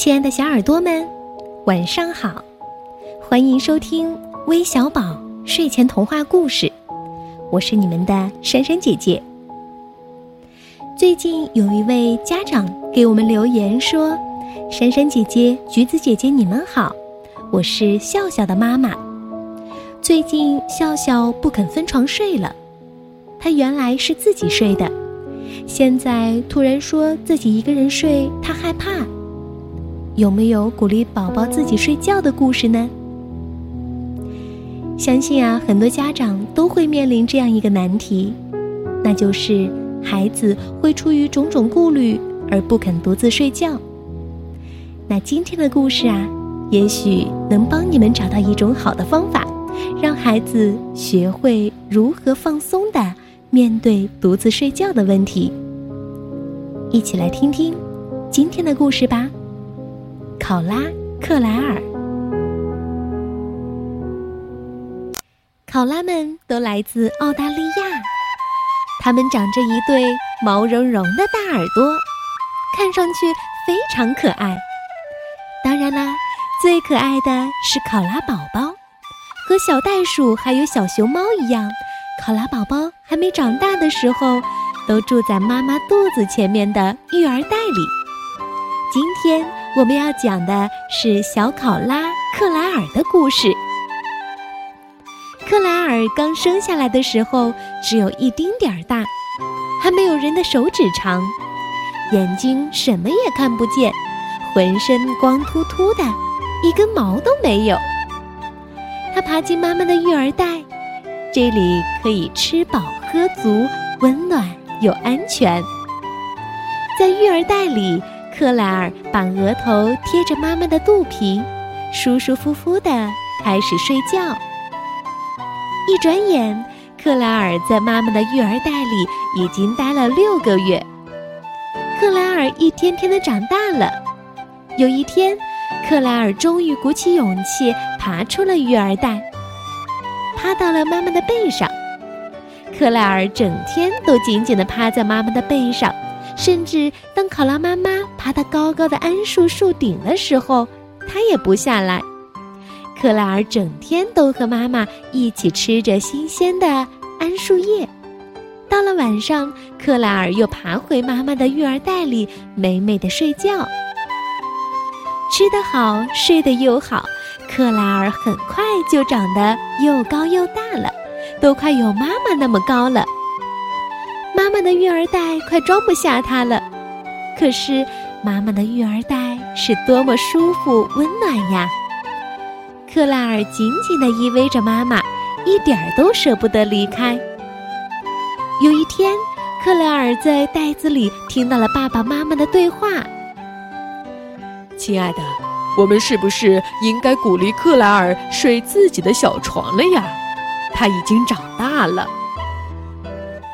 亲爱的小耳朵们，晚上好！欢迎收听微小宝睡前童话故事，我是你们的珊珊姐姐。最近有一位家长给我们留言说：“珊珊姐姐、橘子姐姐，你们好，我是笑笑的妈妈。最近笑笑不肯分床睡了，他原来是自己睡的，现在突然说自己一个人睡，他害怕。”有没有鼓励宝宝自己睡觉的故事呢？相信啊，很多家长都会面临这样一个难题，那就是孩子会出于种种顾虑而不肯独自睡觉。那今天的故事啊，也许能帮你们找到一种好的方法，让孩子学会如何放松的面对独自睡觉的问题。一起来听听今天的故事吧。考拉克莱尔，考拉们都来自澳大利亚，它们长着一对毛茸茸的大耳朵，看上去非常可爱。当然啦，最可爱的是考拉宝宝，和小袋鼠还有小熊猫一样，考拉宝宝还没长大的时候，都住在妈妈肚子前面的育儿袋里。今天。我们要讲的是小考拉克莱尔的故事。克莱尔刚生下来的时候只有一丁点儿大，还没有人的手指长，眼睛什么也看不见，浑身光秃秃的，一根毛都没有。他爬进妈妈的育儿袋，这里可以吃饱喝足，温暖又安全。在育儿袋里。克莱尔把额头贴着妈妈的肚皮，舒舒服服的开始睡觉。一转眼，克莱尔在妈妈的育儿袋里已经待了六个月。克莱尔一天天的长大了。有一天，克莱尔终于鼓起勇气爬出了育儿袋，趴到了妈妈的背上。克莱尔整天都紧紧的趴在妈妈的背上。甚至当考拉妈妈爬到高高的桉树树顶的时候，它也不下来。克莱尔整天都和妈妈一起吃着新鲜的桉树叶。到了晚上，克莱尔又爬回妈妈的育儿袋里，美美的睡觉。吃得好，睡得又好，克莱尔很快就长得又高又大了，都快有妈妈那么高了。妈妈的育儿袋快装不下它了，可是妈妈的育儿袋是多么舒服温暖呀！克莱尔紧紧地依偎着妈妈，一点儿都舍不得离开。有一天，克莱尔在袋子里听到了爸爸妈妈的对话：“亲爱的，我们是不是应该鼓励克莱尔睡自己的小床了呀？他已经长大了。”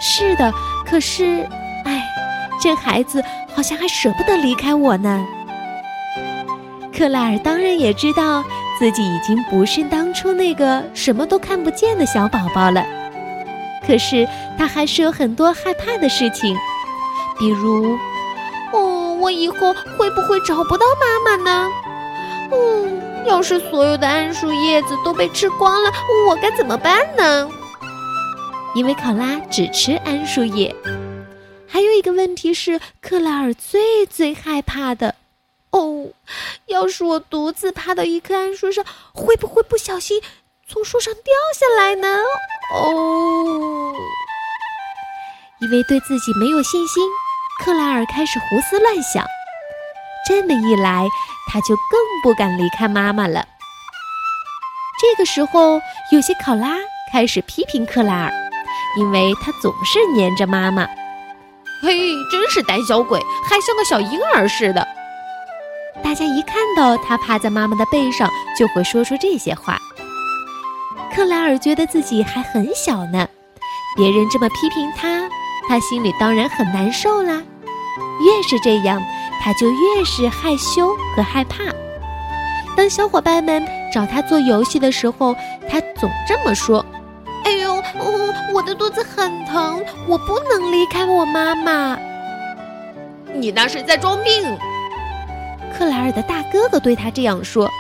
是的。可是，哎，这孩子好像还舍不得离开我呢。克莱尔当然也知道自己已经不是当初那个什么都看不见的小宝宝了，可是他还是有很多害怕的事情，比如，哦，我以后会不会找不到妈妈呢？嗯，要是所有的桉树叶子都被吃光了，我该怎么办呢？因为考拉只吃桉树叶，还有一个问题是克莱尔最最害怕的哦，要是我独自爬到一棵桉树上，会不会不小心从树上掉下来呢？哦，因为对自己没有信心，克莱尔开始胡思乱想。这么一来，他就更不敢离开妈妈了。这个时候，有些考拉开始批评克莱尔。因为他总是粘着妈妈，嘿，真是胆小鬼，还像个小婴儿似的。大家一看到他趴在妈妈的背上，就会说出这些话。克莱尔觉得自己还很小呢，别人这么批评他，他心里当然很难受啦。越是这样，他就越是害羞和害怕。当小伙伴们找他做游戏的时候，他总这么说。哎呦，我的肚子很疼，我不能离开我妈妈。你那是在装病。克莱尔的大哥哥对他这样说：“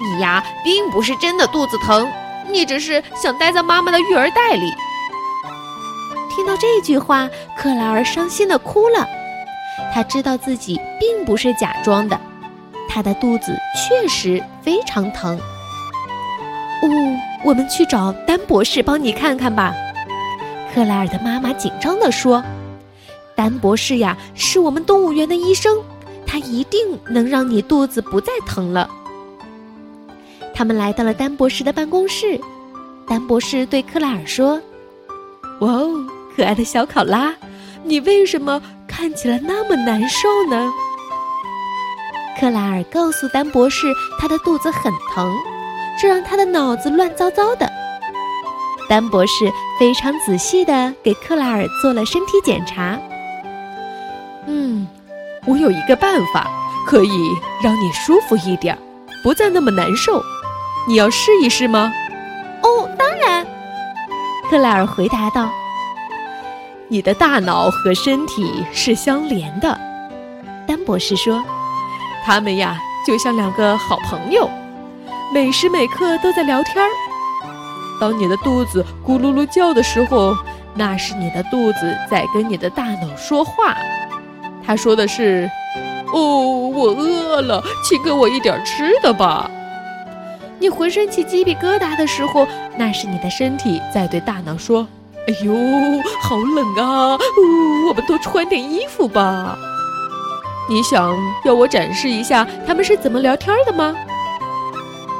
你呀，并不是真的肚子疼，你只是想待在妈妈的育儿袋里。”听到这句话，克莱尔伤心的哭了。他知道自己并不是假装的，他的肚子确实非常疼。哦，我们去找丹博士帮你看看吧。克莱尔的妈妈紧张地说：“丹博士呀，是我们动物园的医生，他一定能让你肚子不再疼了。”他们来到了丹博士的办公室，丹博士对克莱尔说：“哇哦，可爱的小考拉，你为什么？”看起来那么难受呢。克莱尔告诉丹博士，他的肚子很疼，这让他的脑子乱糟糟的。丹博士非常仔细的给克莱尔做了身体检查。嗯，我有一个办法可以让你舒服一点，不再那么难受。你要试一试吗？哦，当然。克莱尔回答道。你的大脑和身体是相连的，丹博士说：“他们呀，就像两个好朋友，每时每刻都在聊天儿。当你的肚子咕噜噜叫的时候，那是你的肚子在跟你的大脑说话。他说的是：‘哦，我饿了，请给我一点吃的吧。’你浑身起鸡皮疙瘩的时候，那是你的身体在对大脑说。”哎呦，好冷啊！呜，我们多穿点衣服吧。你想要我展示一下他们是怎么聊天的吗？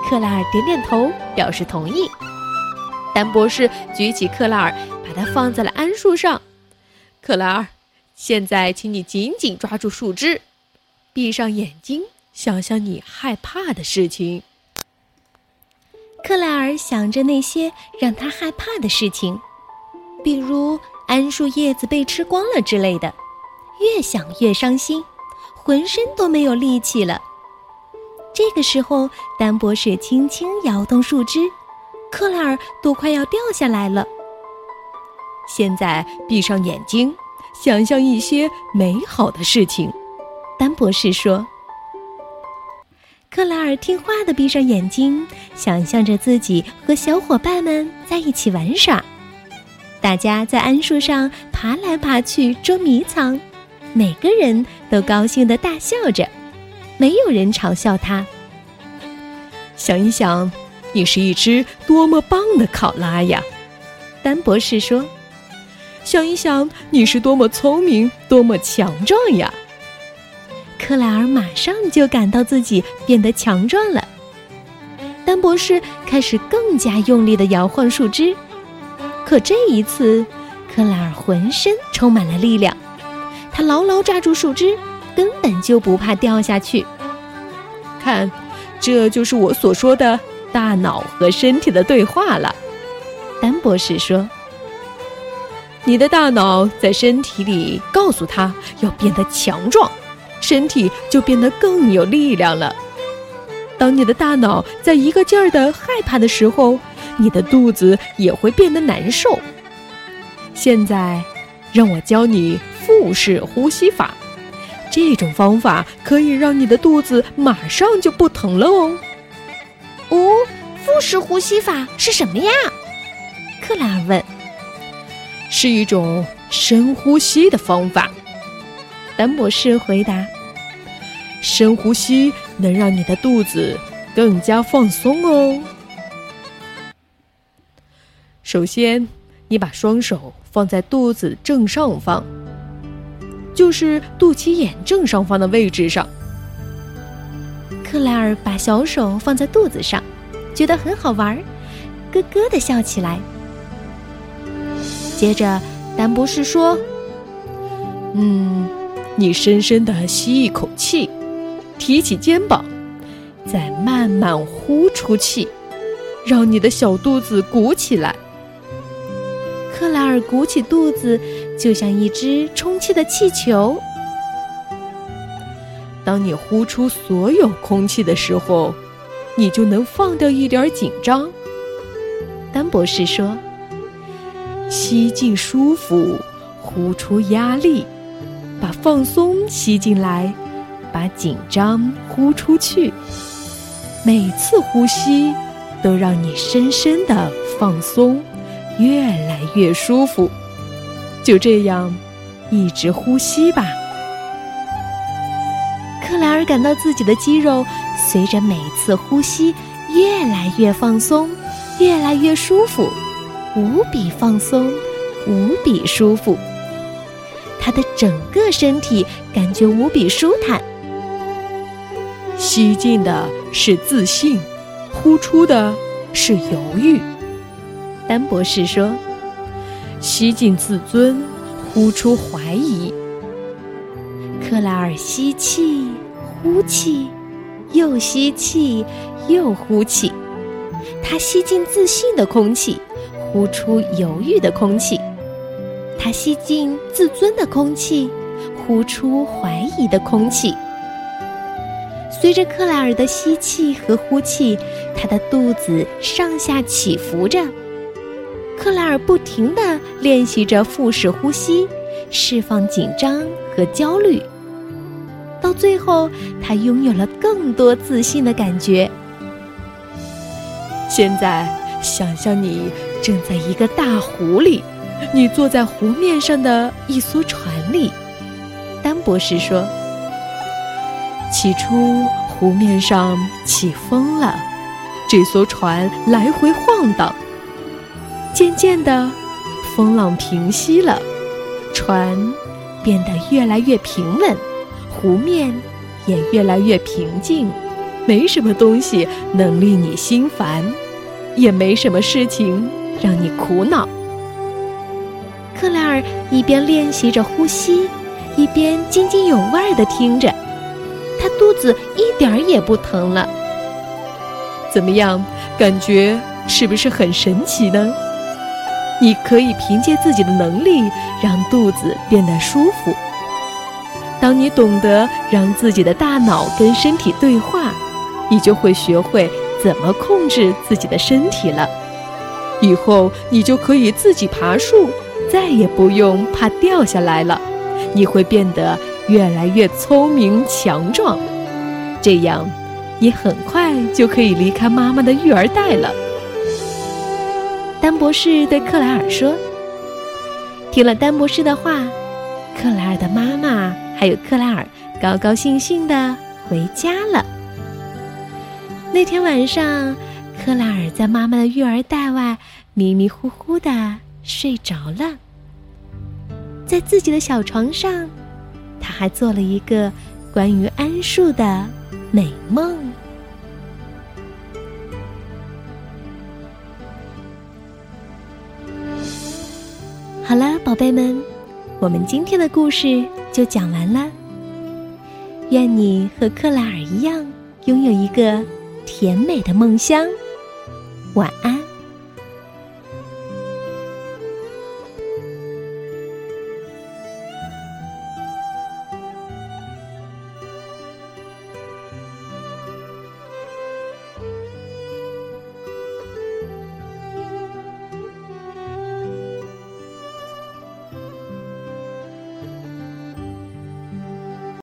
克莱尔点点头，表示同意。丹博士举起克莱尔，把它放在了桉树上。克莱尔，现在请你紧紧抓住树枝，闭上眼睛，想象你害怕的事情。克莱尔想着那些让他害怕的事情。比如桉树叶子被吃光了之类的，越想越伤心，浑身都没有力气了。这个时候，丹博士轻轻摇动树枝，克莱尔都快要掉下来了。现在闭上眼睛，想象一些美好的事情，丹博士说。克莱尔听话的闭上眼睛，想象着自己和小伙伴们在一起玩耍。大家在桉树上爬来爬去捉迷藏，每个人都高兴的大笑着，没有人嘲笑他。想一想，你是一只多么棒的考拉呀！丹博士说：“想一想，你是多么聪明、多么强壮呀！”克莱尔马上就感到自己变得强壮了。丹博士开始更加用力的摇晃树枝。可这一次，克莱尔浑身充满了力量，他牢牢抓住树枝，根本就不怕掉下去。看，这就是我所说的大脑和身体的对话了。丹博士说：“你的大脑在身体里告诉他要变得强壮，身体就变得更有力量了。当你的大脑在一个劲儿的害怕的时候。”你的肚子也会变得难受。现在，让我教你腹式呼吸法。这种方法可以让你的肚子马上就不疼了哦。哦，腹式呼吸法是什么呀？克拉尔问。是一种深呼吸的方法。丹博士回答。深呼吸能让你的肚子更加放松哦。首先，你把双手放在肚子正上方，就是肚脐眼正上方的位置上。克莱尔把小手放在肚子上，觉得很好玩，咯咯的笑起来。接着，丹博士说：“嗯，你深深的吸一口气，提起肩膀，再慢慢呼出气，让你的小肚子鼓起来。”克莱尔鼓起肚子，就像一只充气的气球。当你呼出所有空气的时候，你就能放掉一点紧张。丹博士说：“吸进舒服，呼出压力，把放松吸进来，把紧张呼出去，每次呼吸都让你深深的放松，越来越舒服。就这样，一直呼吸吧。克莱尔感到自己的肌肉随着每次呼吸越来越放松，越来越舒服，无比放松，无比舒服。他的整个身体感觉无比舒坦。吸进的是自信，呼出的是犹豫。丹博士说：“吸进自尊，呼出怀疑。”克莱尔吸气，呼气，又吸气，又呼气。他吸进自信的空气，呼出犹豫的空气。他吸进自尊的空气，呼出怀疑的空气。随着克莱尔的吸气和呼气，他的肚子上下起伏着。克莱尔不停地练习着腹式呼吸，释放紧张和焦虑。到最后，他拥有了更多自信的感觉。现在，想象你正在一个大湖里。你坐在湖面上的一艘船里，丹博士说：“起初湖面上起风了，这艘船来回晃荡。渐渐的，风浪平息了，船变得越来越平稳，湖面也越来越平静。没什么东西能令你心烦，也没什么事情让你苦恼。”克莱尔一边练习着呼吸，一边津津有味地听着。他肚子一点儿也不疼了。怎么样？感觉是不是很神奇呢？你可以凭借自己的能力让肚子变得舒服。当你懂得让自己的大脑跟身体对话，你就会学会怎么控制自己的身体了。以后你就可以自己爬树。再也不用怕掉下来了，你会变得越来越聪明强壮，这样，你很快就可以离开妈妈的育儿袋了。丹博士对克莱尔说：“听了丹博士的话，克莱尔的妈妈还有克莱尔高高兴兴的回家了。”那天晚上，克莱尔在妈妈的育儿袋外迷迷糊糊的睡着了。在自己的小床上，他还做了一个关于桉树的美梦。宝贝们，我们今天的故事就讲完了。愿你和克莱尔一样，拥有一个甜美的梦乡。晚安。